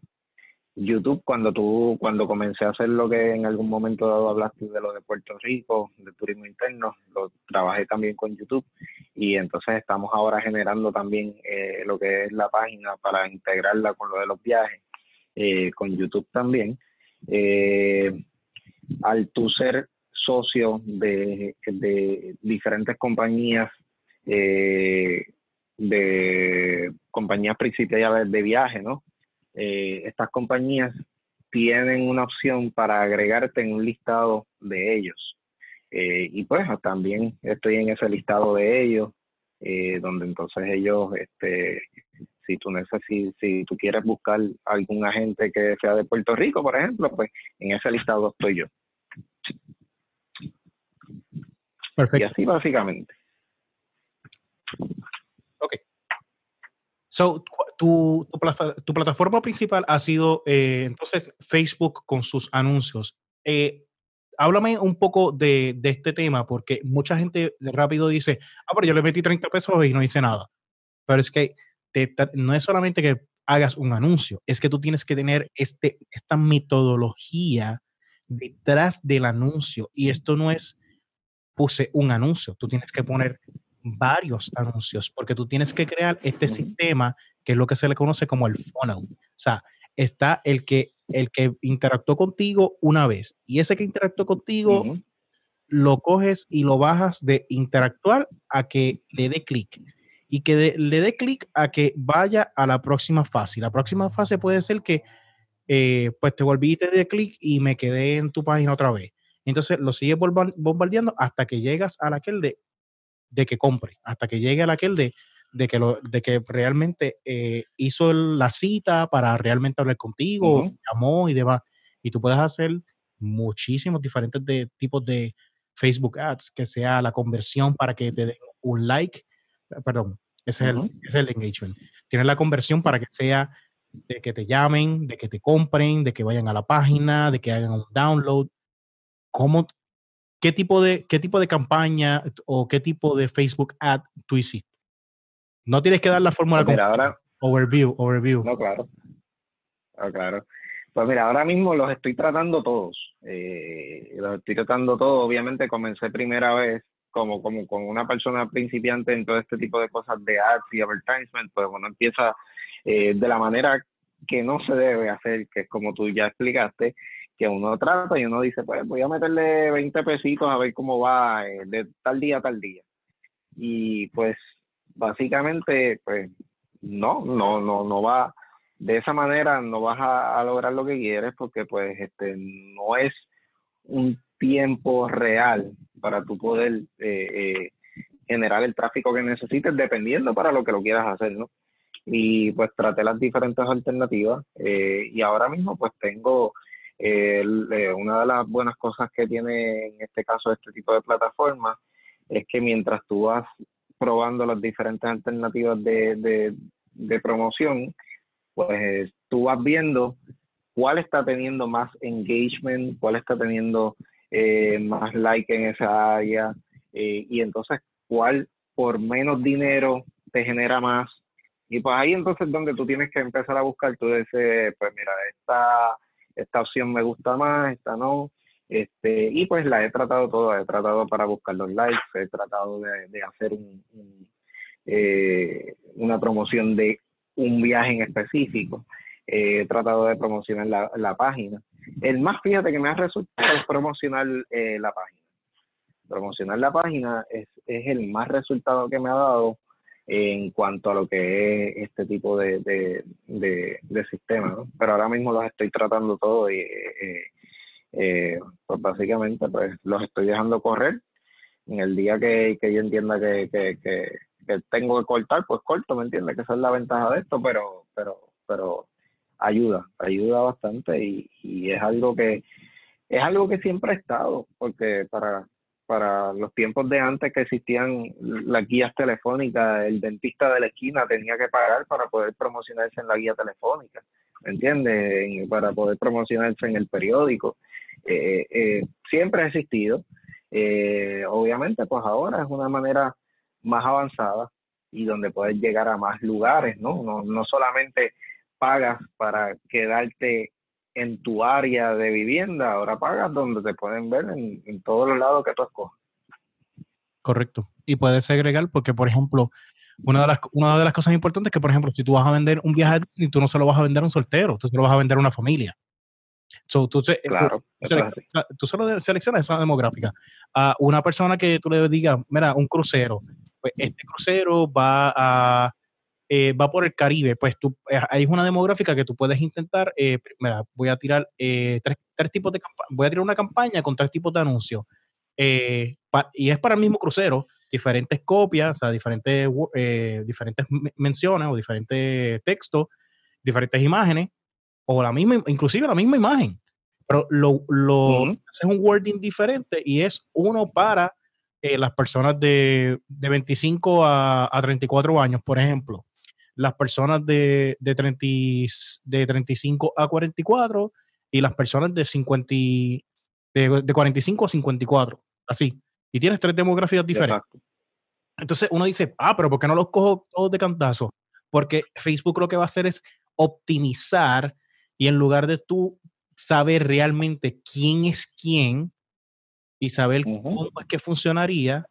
YouTube, cuando tú, cuando comencé a hacer lo que en algún momento dado hablaste de lo de Puerto Rico, de turismo interno, lo trabajé también con YouTube y entonces estamos ahora generando también eh, lo que es la página para integrarla con lo de los viajes, eh, con YouTube también. Eh, al tú ser socio de, de diferentes compañías de compañías principales de viaje, ¿no? Eh, estas compañías tienen una opción para agregarte en un listado de ellos. Eh, y pues también estoy en ese listado de ellos, eh, donde entonces ellos, este, si tú necesitas, si tú quieres buscar algún agente que sea de Puerto Rico, por ejemplo, pues en ese listado estoy yo. Perfecto. Y así básicamente. So, tu, tu, plataforma principal ha sido eh, entonces Facebook con sus anuncios. Eh, háblame un poco de, de, este tema, porque mucha gente rápido dice, ah, pero yo le metí 30 pesos y no hice nada. Pero es que no es solamente que hagas un anuncio, es que tú tienes que tener este, esta metodología detrás del anuncio. Y esto no es, puse un anuncio, tú tienes que poner varios anuncios, porque tú tienes que crear este sistema que es lo que se le conoce como el funnel. O sea, está el que, el que interactuó contigo una vez y ese que interactuó contigo lo coges y lo bajas de interactuar a que le dé clic. y que le dé clic a que vaya a la próxima fase. La próxima fase puede ser que eh, pues te volviste de clic y me quedé en tu página otra vez. Entonces lo sigues bombardeando hasta que llegas a aquel de, de que compre, hasta que llegue a aquel de, de, que, lo, de que realmente eh, hizo la cita para realmente hablar contigo, llamó y demás. Y tú puedes hacer muchísimos diferentes de, tipos de Facebook Ads, que sea la conversión para que te den un like, perdón, ese, es, el, es el engagement. Tienes la conversión para que sea de que te llamen, de que te compren, de que vayan a la página, de que hagan un download. ¿Cómo, qué, tipo de, ¿Qué tipo de campaña o qué tipo de Facebook ad tú hiciste? No tienes que dar la fórmula pues ahora, overview, overview. No, claro. Ah, claro. Pues mira, ahora mismo los estoy tratando todos. Eh, los estoy tratando todos. Obviamente comencé primera vez como, como con una persona principiante en todo este tipo de cosas de ads y advertisement, pues uno empieza eh, de la manera que no se debe hacer, que es como tú ya explicaste, que uno trata y uno dice, pues voy a meterle 20 pesitos a ver cómo va eh, de tal día a tal día. Y pues básicamente, pues no, no, no, no va, de esa manera no vas a, lograr lo que quieres porque pues este no es un tiempo real para tú poder eh, generar el tráfico que necesites dependiendo para lo que lo quieras hacer, ¿no? y pues traté las diferentes alternativas eh, y ahora mismo pues tengo eh, una de las buenas cosas que tiene en este caso este tipo de plataformas es que mientras tú vas probando las diferentes alternativas de, de, promoción, pues tú vas viendo cuál está teniendo más engagement, cuál está teniendo eh, más like en esa área y entonces cuál por menos dinero te genera más. Y pues ahí entonces donde tú tienes que empezar a buscar, tú dices, pues mira, esta, esta opción me gusta más, esta no. Este, y pues la he tratado toda, he tratado para buscar los likes, he tratado de, hacer eh, una promoción de un viaje en específico, he tratado de promocionar la, la, página. El más fíjate que me ha resultado es promocionar eh, la página. Promocionar la página es, es el más resultado que me ha dado en cuanto a lo que es este tipo de, de, de, sistemas, Pero ahora mismo los estoy tratando todo y eh, eh, pues básicamente pues los estoy dejando correr. En el día que, yo entienda que, que, tengo que cortar, pues corto, ¿me entiendes? Que esa es la ventaja de esto, pero, pero, pero ayuda, ayuda bastante y, y es algo que es algo que siempre ha estado, porque para, para los tiempos de antes que existían las guías telefónicas, el dentista de la esquina tenía que pagar para poder promocionarse en la guía telefónica, ¿me entiendes? Para poder promocionarse en el periódico. Eh, eh, siempre ha existido. Eh, obviamente, pues ahora es una manera más avanzada y donde puedes llegar a más lugares, ¿no? No, no solamente pagas para quedarte en tu área de vivienda, ahora pagas donde te pueden ver en, todos los lados que tú escoges. Correcto. Y puedes segregar porque, por ejemplo, una de, las, una de las cosas importantes es que, por ejemplo, si tú vas a vender un viaje a Disney, tú no se lo vas a vender a un soltero, tú se lo vas a vender a una familia. So, tú, claro, tú, solo seleccionas esa demográfica. A una persona que tú le digas, mira, un crucero, pues este crucero va a eh, va por el Caribe, pues tú, eh, hay una demográfica que tú puedes intentar, eh, mira, voy a tirar tres, tipos de voy a tirar una campaña con tres tipos de anuncios. y es para el mismo crucero, diferentes copias, o sea, diferentes, diferentes menciones o diferentes textos, diferentes imágenes, o la misma, inclusive la misma imagen. Pero lo, lo es un wording diferente y es uno para las personas de, de 25 a, a, 34 años, por ejemplo las personas de, de, 30, de 35 a 44 y las personas de, 50, de, de 45 a 54, así. Y tienes tres demografías diferentes. Entonces uno dice, ah, pero ¿por qué no los cojo todos de cantazo? Porque Facebook lo que va a hacer es optimizar y en lugar de tú saber realmente quién es quién y saber cómo es que funcionaría,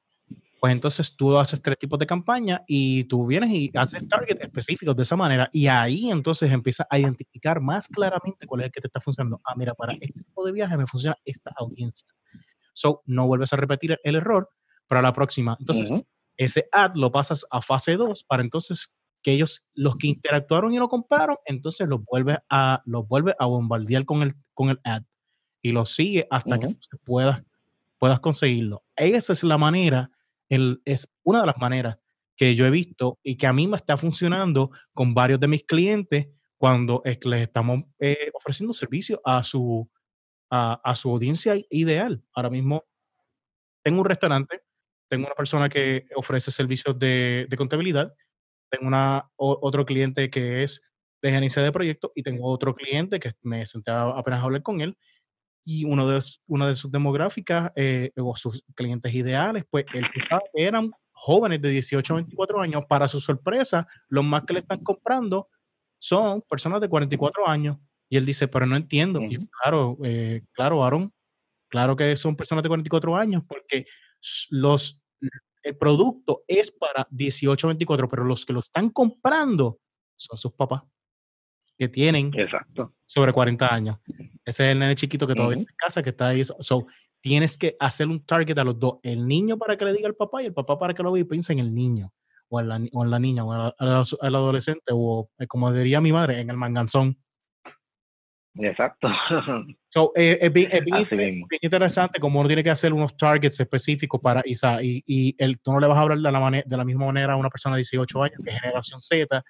pues entonces tú haces tres tipos de campaña y tú vienes y haces target específicos de esa manera y ahí entonces empiezas a identificar más claramente cuál es el que te está funcionando. Ah, mira, para este tipo de viaje me funciona esta audiencia. So, no vuelves a repetir el error para la próxima. Entonces, ese ad lo pasas a fase 2 para entonces que ellos, los que interactuaron y lo compraron, entonces los vuelve a, los vuelve a bombardear con el, con el ad y lo sigue hasta que puedas, puedas conseguirlo. Esa es la manera, es una de las maneras que yo he visto y que a mí me está funcionando con varios de mis clientes cuando les estamos eh, ofreciendo servicio a su, a, a, su audiencia ideal. Ahora mismo tengo un restaurante, tengo una persona que ofrece servicios de, de contabilidad tengo una, otro cliente que es de gerencia de proyectos y tengo otro cliente que me senté apenas a hablar con él y uno de, una de sus demográficas eh, o sus clientes ideales, pues él eran jóvenes de 18 a 24 años. Para su sorpresa, los más que le están comprando son personas de 44 años. Y él dice, pero no entiendo. Y claro, eh, claro, Aaron, claro que son personas de 44 años porque los el producto es para 18 24, pero los que lo están comprando son sus papás, que tienen Exacto. sobre 40 años. Ese es el nene chiquito que todavía está en casa, que está ahí. So, tienes que hacer un target a los dos. El niño para que le diga al papá y el papá para que lo vea y piense en el niño, o en la, o en la niña, o al adolescente, o eh, como diría mi madre, en el manganzón. Exacto. *laughs* So, eh, es, bien, interesante como uno tiene que hacer unos targets específicos para ISA y, y el, tú no le vas a hablar de la, de la misma manera a una persona de 18 años que es generación Z,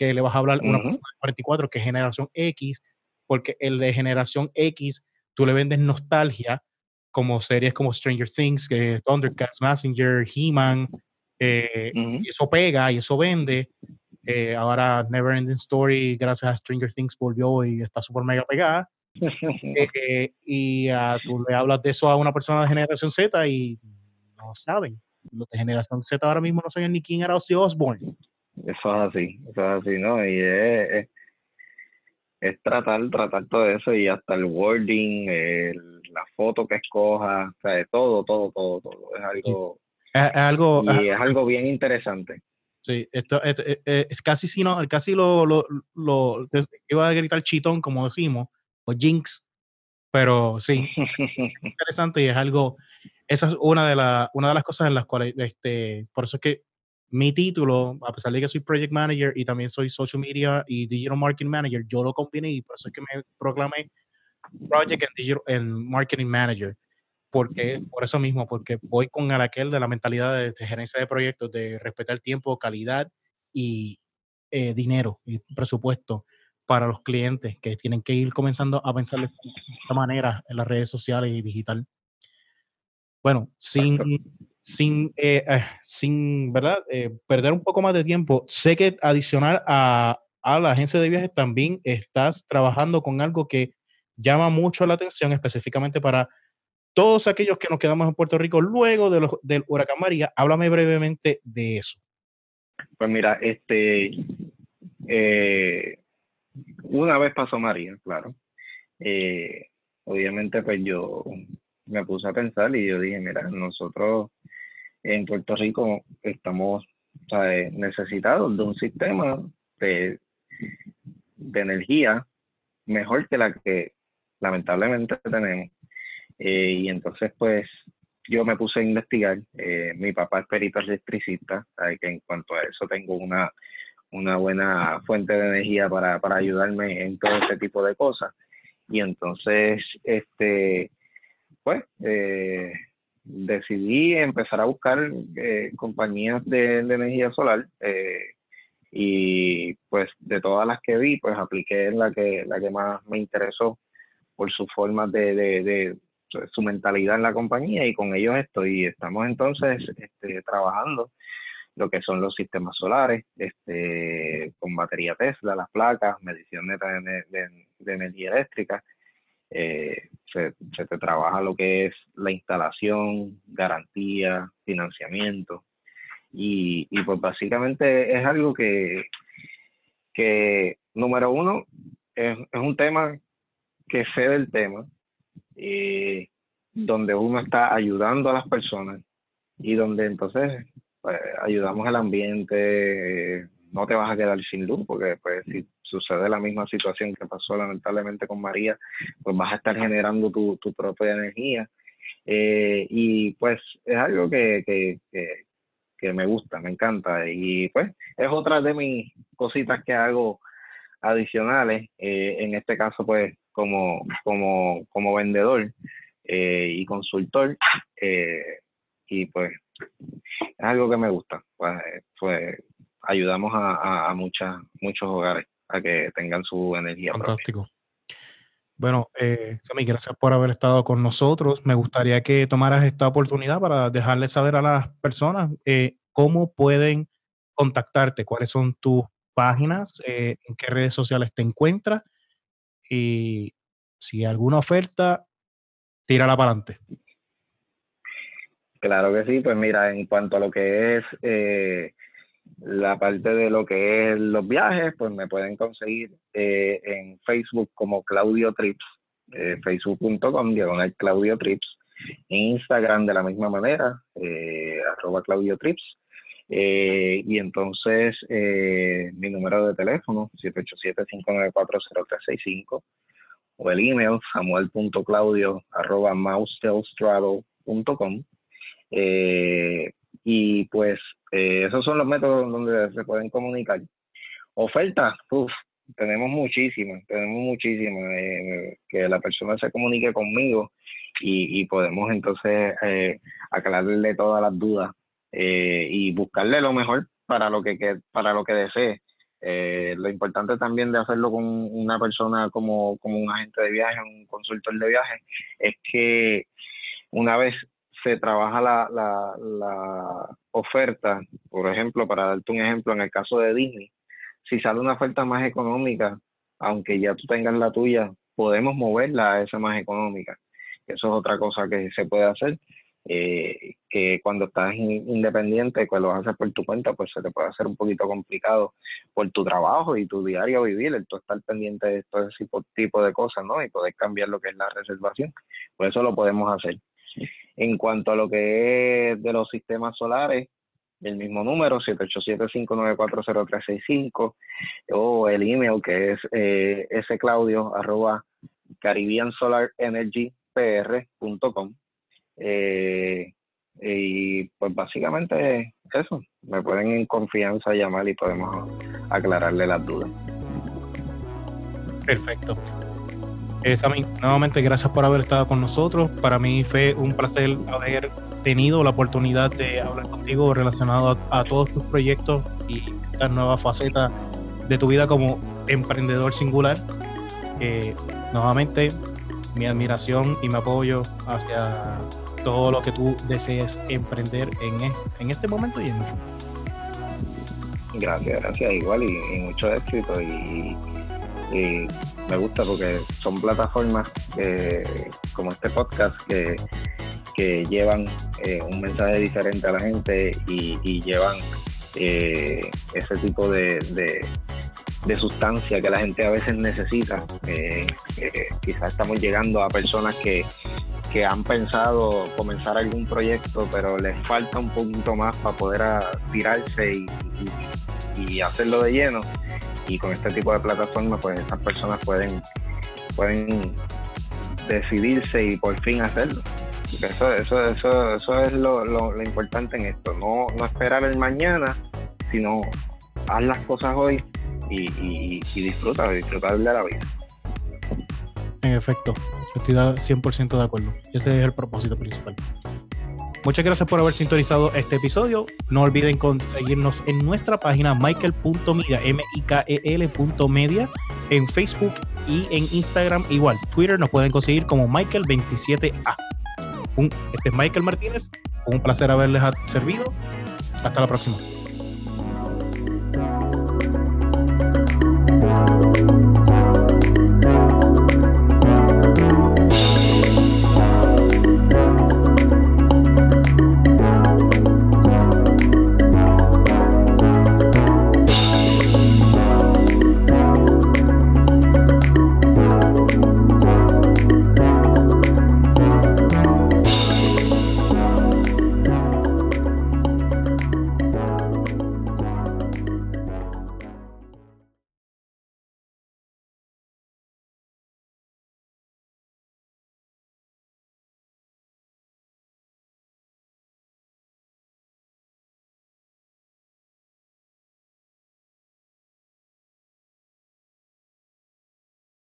que le vas a hablar a una persona de 44 que es generación X, porque el de generación X tú le vendes nostalgia como series como Stranger Things, que Thundercats, Messenger, He-Man, eh, y eso pega y eso vende. Eh, ahora Never Ending Story, gracias a Stranger Things, volvió y está súper mega pegada. *laughs* Eh, y uh, tú le hablas de eso a una persona de generación Z y no saben. Los de generación Z ahora mismo no saben ni quién era Ozzy Osbourne. Eso es así, eso es así, ¿no? Y es, es, tratar, tratar todo eso y hasta el wording, la foto que escoja, o sea, todo, todo, todo, todo. Es algo. Es, algo, y es algo bien interesante. Sí, esto, es, eh, eh, es, casi si no, casi lo, lo, lo, iba a gritar chitón, como decimos, o jinx, pero sí, *laughs* interesante y es algo, esa es una de, la, una de las cosas en las cuales, este, por eso es que mi título, a pesar de que soy Project Manager y también soy Social Media y Digital Marketing Manager, yo lo combiné y por eso es que me proclamé Project and Digital and Marketing Manager. Porque por eso mismo, porque voy con aquel de la mentalidad de, gerencia de proyectos, de respetar tiempo, calidad y eh, dinero y presupuesto para los clientes que tienen que ir comenzando a pensar de esta manera en las redes sociales y digital. Bueno, sin, sin, eh, eh, sin ¿verdad? perder un poco más de tiempo, sé que adicional a, a la agencia de viajes también estás trabajando con algo que llama mucho la atención específicamente para todos aquellos que nos quedamos en Puerto Rico luego de del huracán María, háblame brevemente de eso. Pues mira, este, eh, una vez pasó María, claro. Eh, obviamente, pues yo me puse a pensar y yo dije, mira, nosotros en Puerto Rico estamos necesitados de un sistema de, de energía mejor que la que lamentablemente tenemos. Eh, y entonces, pues, yo me puse a investigar. Eh, mi papá es perito electricista, que en cuanto a eso tengo una, una buena fuente de energía para, para ayudarme en todo ese tipo de cosas. Y entonces, este, pues, eh, decidí empezar a buscar compañías de, energía solar. y pues de todas las que vi, pues apliqué la que, la que más me interesó por su forma de, su mentalidad en la compañía y con ellos estoy. Estamos entonces este, trabajando lo que son los sistemas solares, este, con batería Tesla, las placas, medición de, energía eléctrica. Eh, se, se te trabaja lo que es la instalación, garantía, financiamiento. Y, y pues básicamente es algo que, que número uno, es, es un tema que sé del tema, eh, donde uno está ayudando a las personas y donde entonces pues, ayudamos al ambiente, no te vas a quedar sin luz, porque pues si sucede la misma situación que pasó lamentablemente con María, pues vas a estar generando tu, tu propia energía. Eh, y pues es algo que, que, que me gusta, me encanta. Y pues es otra de mis cositas que hago adicionales, eh, en este caso pues como, como, como vendedor eh, y consultor. Y pues es algo que me gusta. Pues, pues ayudamos a, a, muchas, muchos hogares a que tengan su energía. Fantástico. Bueno, eh, Sammy, gracias por haber estado con nosotros. Me gustaría que tomaras esta oportunidad para dejarles saber a las personas eh, cómo pueden contactarte, cuáles son tus páginas, eh, en qué redes sociales te encuentras y si hay alguna oferta, tírala para adelante. Claro que sí, pues mira, en cuanto a lo que es eh, la parte de lo que es los viajes, pues me pueden conseguir eh, en Facebook como Claudio Trips, eh, facebook.com, diagonal Claudio Trips, en Instagram de la misma manera, eh, arroba Claudio Trips, eh, y entonces mi número de teléfono, 787-594-0365, o el email, samuel.claudio arroba eh, y pues eh, esos son los métodos donde se pueden comunicar. Ofertas, uff, tenemos muchísimas, tenemos muchísimas. Eh, que la persona se comunique conmigo y, y podemos entonces eh, aclararle todas las dudas eh, y buscarle lo mejor para lo que, que para lo que desee. Eh, lo importante también de hacerlo con una persona como, como un agente de viaje, un consultor de viaje, es que una vez se trabaja la, la, oferta, por ejemplo, para darte un ejemplo, en el caso de Disney, si sale una oferta más económica, aunque ya tú tengas la tuya, podemos moverla a esa más económica. Eso es otra cosa que se puede hacer, eh, que cuando estás independiente, pues lo haces por tu cuenta, pues se te puede hacer un poquito complicado por tu trabajo y tu diario vivir, el tú estar pendiente de todo ese tipo de cosas, ¿no? Y poder cambiar lo que es la reservación. Por eso lo podemos hacer. En cuanto a lo que es de los sistemas solares, el mismo número, 787-594-0365, o el email que es eh, sclaudio arroba caribbeansolarenergypr.com. Eh, y pues básicamente eso, me pueden en confianza llamar y podemos aclararle las dudas. Perfecto. Eh, Sammy, nuevamente gracias por haber estado con nosotros. Para mí fue un placer haber tenido la oportunidad de hablar contigo relacionado a, todos tus proyectos y esta nueva faceta de tu vida como emprendedor singular. Eh, nuevamente, mi admiración y mi apoyo hacia todo lo que tú desees emprender en, e, en este momento y en el futuro. Gracias, gracias, igual y, y mucho éxito y y me gusta porque son plataformas como este podcast que, que llevan eh, un mensaje diferente a la gente y, llevan eh, ese tipo de, de, sustancia que la gente a veces necesita. Eh, quizás estamos llegando a personas que, que han pensado comenzar algún proyecto, pero les falta un poquito más para poder tirarse y, y hacerlo de lleno y con este tipo de plataformas pues esas personas pueden pueden decidirse y por fin hacerlo. Eso eso eso, eso es lo, lo, importante en esto. No no esperar el mañana sino haz las cosas hoy y, y, y disfruta disfrutar de la vida. En efecto estoy 100% de acuerdo. Ese es el propósito principal Muchas gracias por haber sintonizado este episodio. No olviden conseguirnos en nuestra página michael.media, m i k e l.media, en Facebook y en Instagram igual. Twitter nos pueden conseguir como Michael27A. este es Michael Martínez. Un placer haberles servido. Hasta la próxima.